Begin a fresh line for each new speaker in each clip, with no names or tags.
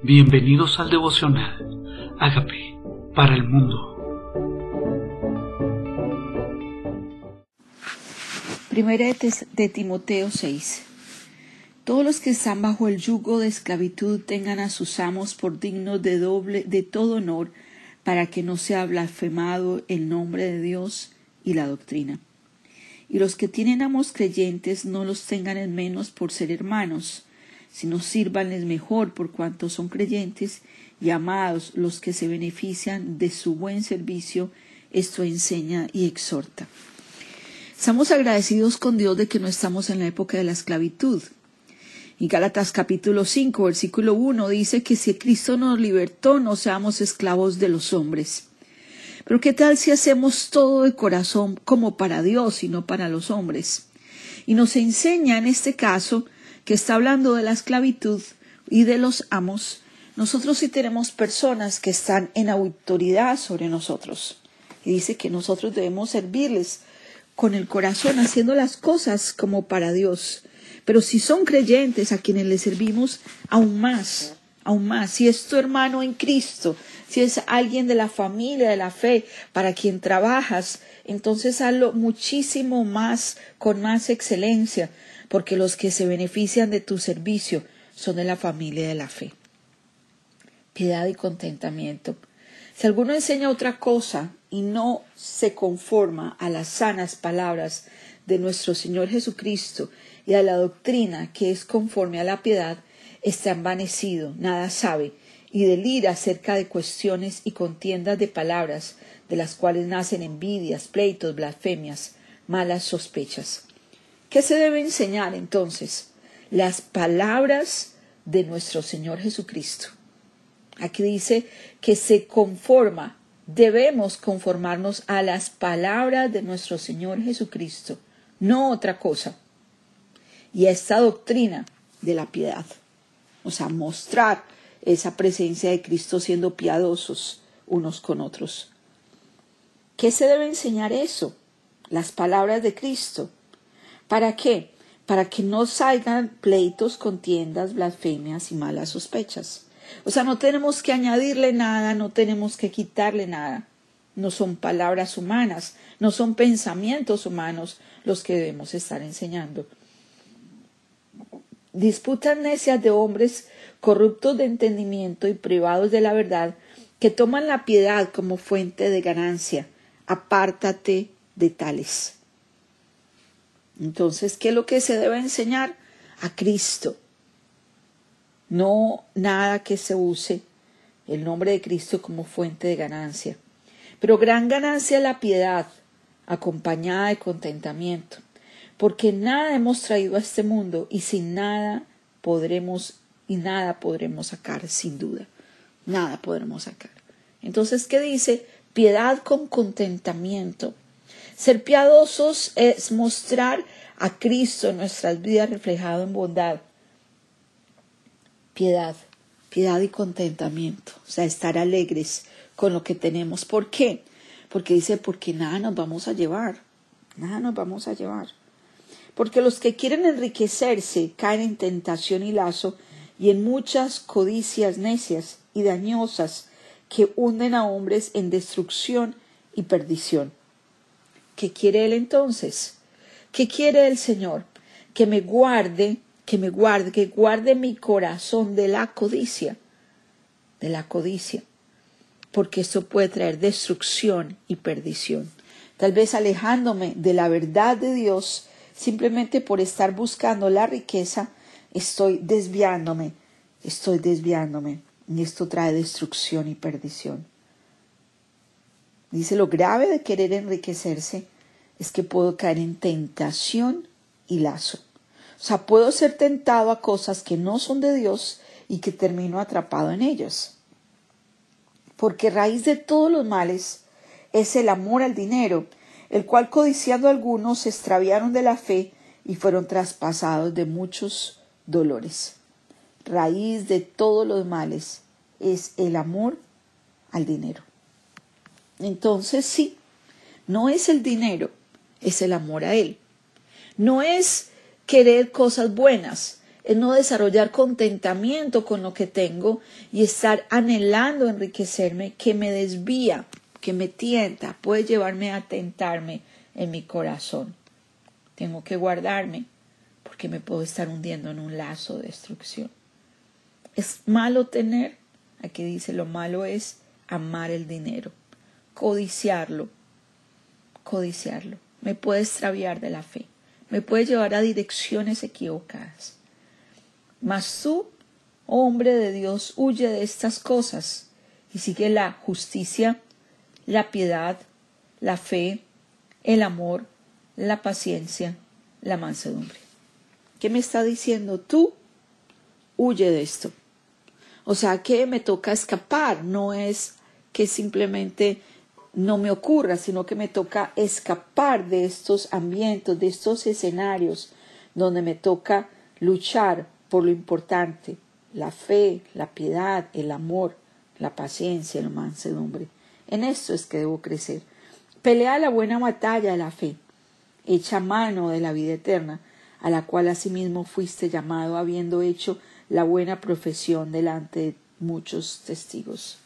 Bienvenidos al devocional. Hágame para el mundo.
Primera de Timoteo 6. Todos los que están bajo el yugo de esclavitud tengan a sus amos por dignos de doble de todo honor, para que no sea blasfemado el nombre de Dios y la doctrina. Y los que tienen amos creyentes no los tengan en menos por ser hermanos, sino sírvanles mejor por cuanto son creyentes y amados los que se benefician de su buen servicio, esto enseña y exhorta. Estamos agradecidos con Dios de que no estamos en la época de la esclavitud. Y Gálatas capítulo 5, versículo 1 dice que si Cristo nos libertó, no seamos esclavos de los hombres. Pero ¿qué tal si hacemos todo de corazón como para Dios y no para los hombres? Y nos enseña en este caso que está hablando de la esclavitud y de los amos, nosotros sí tenemos personas que están en autoridad sobre nosotros. Y dice que nosotros debemos servirles con el corazón, haciendo las cosas como para Dios. Pero si son creyentes a quienes les servimos, aún más, aún más. Si es tu hermano en Cristo, si es alguien de la familia, de la fe, para quien trabajas, entonces hazlo muchísimo más, con más excelencia, porque los que se benefician de tu servicio son de la familia de la fe. Piedad y contentamiento. Si alguno enseña otra cosa y no se conforma a las sanas palabras de nuestro Señor Jesucristo y a la doctrina que es conforme a la piedad, está envanecido, nada sabe, y delira acerca de cuestiones y contiendas de palabras, de las cuales nacen envidias, pleitos, blasfemias, malas sospechas. ¿Qué se debe enseñar entonces? Las palabras de nuestro Señor Jesucristo. Aquí dice que se conforma, debemos conformarnos a las palabras de nuestro Señor Jesucristo, no otra cosa. Y a esta doctrina de la piedad, o sea, mostrar esa presencia de Cristo siendo piadosos unos con otros. ¿Qué se debe enseñar eso? Las palabras de Cristo. ¿Para qué? Para que no salgan pleitos, contiendas, blasfemias y malas sospechas. O sea, no tenemos que añadirle nada, no tenemos que quitarle nada. No son palabras humanas, no son pensamientos humanos los que debemos estar enseñando. Disputas necias de hombres corruptos de entendimiento y privados de la verdad, que toman la piedad como fuente de ganancia. Apártate de tales. Entonces, ¿qué es lo que se debe enseñar? A Cristo. No nada que se use el nombre de Cristo como fuente de ganancia. Pero gran ganancia la piedad, acompañada de contentamiento, porque nada hemos traído a este mundo y sin nada podremos y nada podremos sacar sin duda. Nada podremos sacar. Entonces, ¿qué dice? Piedad con contentamiento. Ser piadosos es mostrar a Cristo en nuestras vidas reflejado en bondad, piedad, piedad y contentamiento, o sea, estar alegres con lo que tenemos. ¿Por qué? Porque dice, porque nada nos vamos a llevar, nada nos vamos a llevar. Porque los que quieren enriquecerse caen en tentación y lazo y en muchas codicias necias y dañosas que hunden a hombres en destrucción y perdición. ¿Qué quiere Él entonces? ¿Qué quiere el Señor? Que me guarde, que me guarde, que guarde mi corazón de la codicia, de la codicia, porque esto puede traer destrucción y perdición. Tal vez alejándome de la verdad de Dios, simplemente por estar buscando la riqueza, estoy desviándome, estoy desviándome, y esto trae destrucción y perdición. Dice, lo grave de querer enriquecerse es que puedo caer en tentación y lazo. O sea, puedo ser tentado a cosas que no son de Dios y que termino atrapado en ellas. Porque raíz de todos los males es el amor al dinero, el cual codiciando algunos se extraviaron de la fe y fueron traspasados de muchos dolores. Raíz de todos los males es el amor al dinero. Entonces sí, no es el dinero, es el amor a Él. No es querer cosas buenas, es no desarrollar contentamiento con lo que tengo y estar anhelando enriquecerme que me desvía, que me tienta, puede llevarme a tentarme en mi corazón. Tengo que guardarme porque me puedo estar hundiendo en un lazo de destrucción. Es malo tener, aquí dice, lo malo es amar el dinero, codiciarlo, codiciarlo. Me puede extraviar de la fe, me puede llevar a direcciones equivocadas. Mas tú, hombre de Dios, huye de estas cosas y sigue la justicia, la piedad, la fe, el amor, la paciencia, la mansedumbre. ¿Qué me está diciendo? Tú huye de esto. O sea que me toca escapar, no es que simplemente no me ocurra, sino que me toca escapar de estos ambientes, de estos escenarios donde me toca luchar por lo importante, la fe, la piedad, el amor, la paciencia, la mansedumbre. En esto es que debo crecer. Pelea la buena batalla de la fe, echa mano de la vida eterna, a la cual asimismo fuiste llamado habiendo hecho la buena profesión delante de muchos testigos.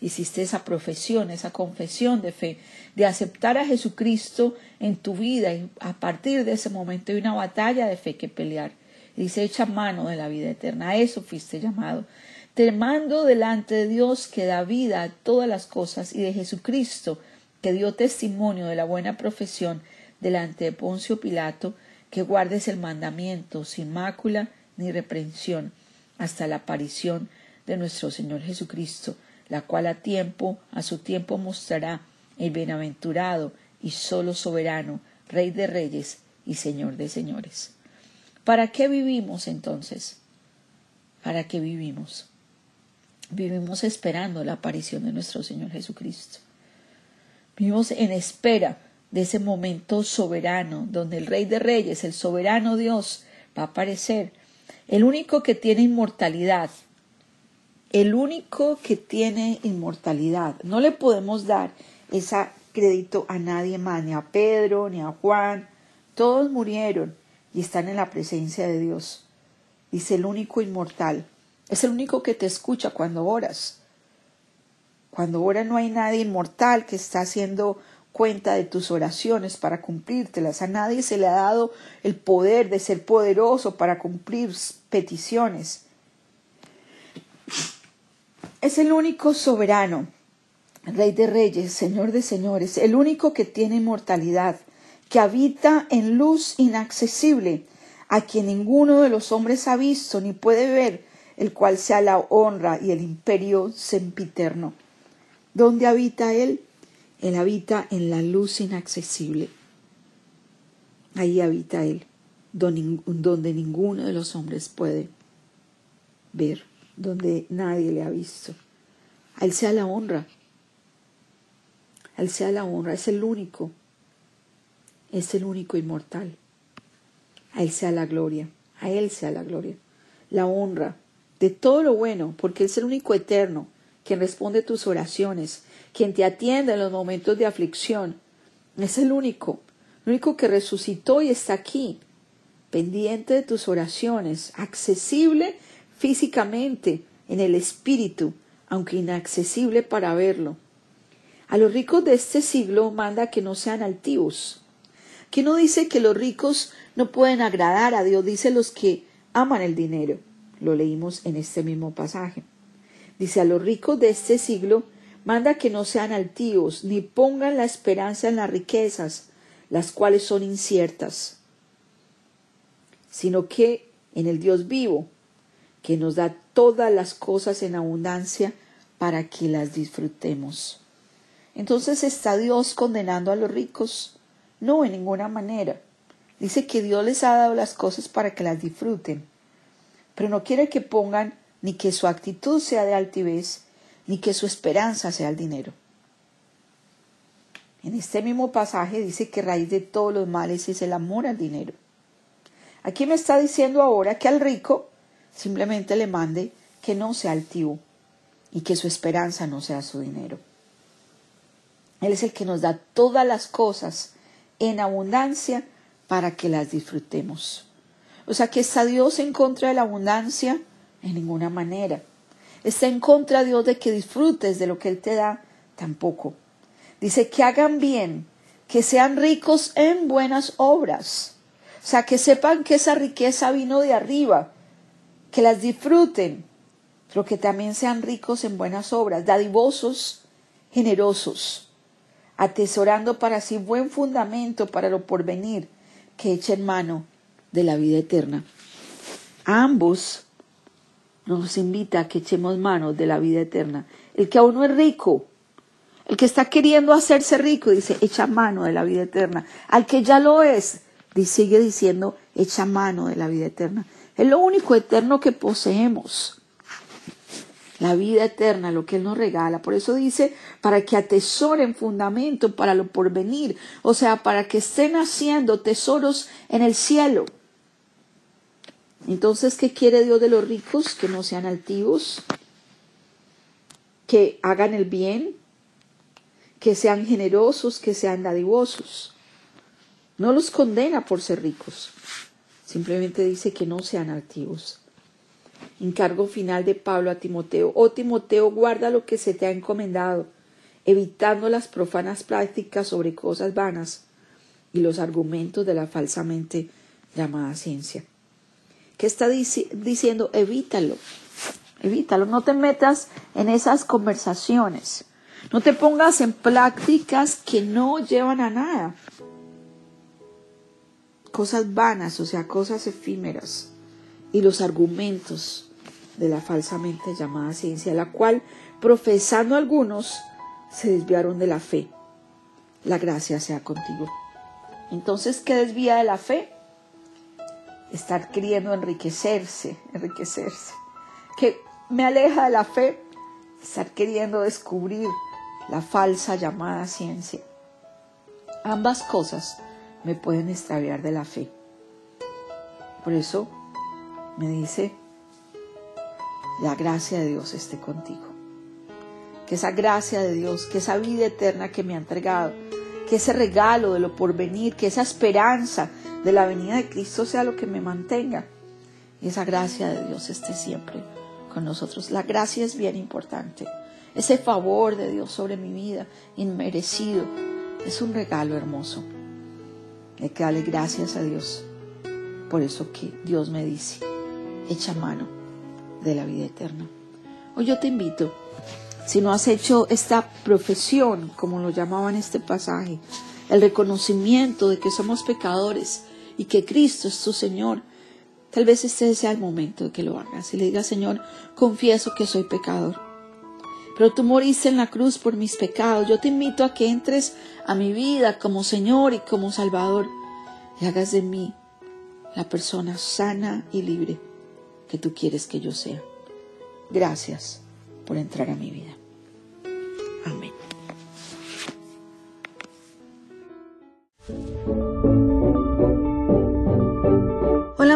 Hiciste esa profesión, esa confesión de fe, de aceptar a Jesucristo en tu vida y a partir de ese momento hay una batalla de fe que pelear dice, echa mano de la vida eterna. A eso fuiste llamado. Te mando delante de Dios que da vida a todas las cosas y de Jesucristo que dio testimonio de la buena profesión delante de Poncio Pilato, que guardes el mandamiento sin mácula ni reprensión hasta la aparición de nuestro Señor Jesucristo, la cual a tiempo, a su tiempo mostrará el bienaventurado y solo soberano, Rey de reyes y Señor de señores. ¿Para qué vivimos entonces? ¿Para qué vivimos? Vivimos esperando la aparición de nuestro Señor Jesucristo. Vivimos en espera de ese momento soberano donde el Rey de Reyes, el soberano Dios, va a aparecer. El único que tiene inmortalidad. El único que tiene inmortalidad. No le podemos dar ese crédito a nadie más, ni a Pedro, ni a Juan. Todos murieron y están en la presencia de Dios. Dice el único inmortal. Es el único que te escucha cuando oras. Cuando oras no hay nadie inmortal que está haciendo cuenta de tus oraciones para cumplírtelas. A nadie se le ha dado el poder de ser poderoso para cumplir peticiones. Es el único soberano, Rey de Reyes, Señor de Señores, el único que tiene inmortalidad que habita en luz inaccesible, a quien ninguno de los hombres ha visto ni puede ver, el cual sea la honra y el imperio sempiterno. ¿Dónde habita Él? Él habita en la luz inaccesible. Ahí habita Él, donde ninguno de los hombres puede ver, donde nadie le ha visto. A Él sea la honra. A Él sea la honra, es el único es el único inmortal. A Él sea la gloria, a Él sea la gloria, la honra de todo lo bueno, porque Él es el único eterno, quien responde tus oraciones, quien te atiende en los momentos de aflicción. Es el único, el único que resucitó y está aquí, pendiente de tus oraciones, accesible físicamente en el espíritu, aunque inaccesible para verlo. A los ricos de este siglo manda que no sean altivos, que no dice que los ricos no pueden agradar a Dios, dice los que aman el dinero. Lo leímos en este mismo pasaje. Dice a los ricos de este siglo, manda que no sean altivos, ni pongan la esperanza en las riquezas, las cuales son inciertas, sino que en el Dios vivo, que nos da todas las cosas en abundancia para que las disfrutemos. Entonces está Dios condenando a los ricos no, en ninguna manera. Dice que Dios les ha dado las cosas para que las disfruten, pero no quiere que pongan ni que su actitud sea de altivez, ni que su esperanza sea el dinero. En este mismo pasaje dice que raíz de todos los males es el amor al dinero. Aquí me está diciendo ahora que al rico simplemente le mande que no sea altivo y que su esperanza no sea su dinero. Él es el que nos da todas las cosas en abundancia para que las disfrutemos. O sea que está Dios en contra de la abundancia en ninguna manera. Está en contra Dios de que disfrutes de lo que Él te da tampoco. Dice que hagan bien, que sean ricos en buenas obras. O sea, que sepan que esa riqueza vino de arriba, que las disfruten, pero que también sean ricos en buenas obras, dadivosos, generosos, atesorando para sí buen fundamento para lo porvenir, que echen mano de la vida eterna. ambos nos invita a que echemos mano de la vida eterna. El que aún no es rico, el que está queriendo hacerse rico, dice, echa mano de la vida eterna. Al que ya lo es, sigue diciendo, echa mano de la vida eterna. Es lo único eterno que poseemos. La vida eterna, lo que Él nos regala. Por eso dice, para que atesoren fundamento para lo porvenir. O sea, para que estén haciendo tesoros en el cielo. Entonces, ¿qué quiere Dios de los ricos? Que no sean altivos, que hagan el bien, que sean generosos, que sean dadivosos. No los condena por ser ricos, simplemente dice que no sean altivos. Encargo final de Pablo a Timoteo. Oh Timoteo, guarda lo que se te ha encomendado, evitando las profanas prácticas sobre cosas vanas y los argumentos de la falsamente llamada ciencia. ¿Qué está diciendo? Evítalo, evítalo, no te metas en esas conversaciones, no te pongas en prácticas que no llevan a nada cosas vanas, o sea, cosas efímeras, y los argumentos de la falsamente llamada ciencia, la cual, profesando algunos, se desviaron de la fe. La gracia sea contigo. Entonces, ¿qué desvía de la fe? Estar queriendo enriquecerse, enriquecerse. ¿Qué me aleja de la fe? Estar queriendo descubrir la falsa llamada ciencia. Ambas cosas me pueden extraviar de la fe. Por eso me dice, la gracia de Dios esté contigo. Que esa gracia de Dios, que esa vida eterna que me ha entregado, que ese regalo de lo porvenir, que esa esperanza de la venida de Cristo sea lo que me mantenga. Y esa gracia de Dios esté siempre con nosotros. La gracia es bien importante. Ese favor de Dios sobre mi vida, inmerecido, es un regalo hermoso. Hay que darle gracias a Dios. Por eso que Dios me dice, echa mano de la vida eterna. Hoy yo te invito, si no has hecho esta profesión, como lo llamaban en este pasaje, el reconocimiento de que somos pecadores y que Cristo es tu Señor, tal vez este sea el momento de que lo hagas y le digas, Señor, confieso que soy pecador pero tú moriste en la cruz por mis pecados. Yo te invito a que entres a mi vida como Señor y como Salvador y hagas de mí la persona sana y libre que tú quieres que yo sea. Gracias por entrar a mi vida.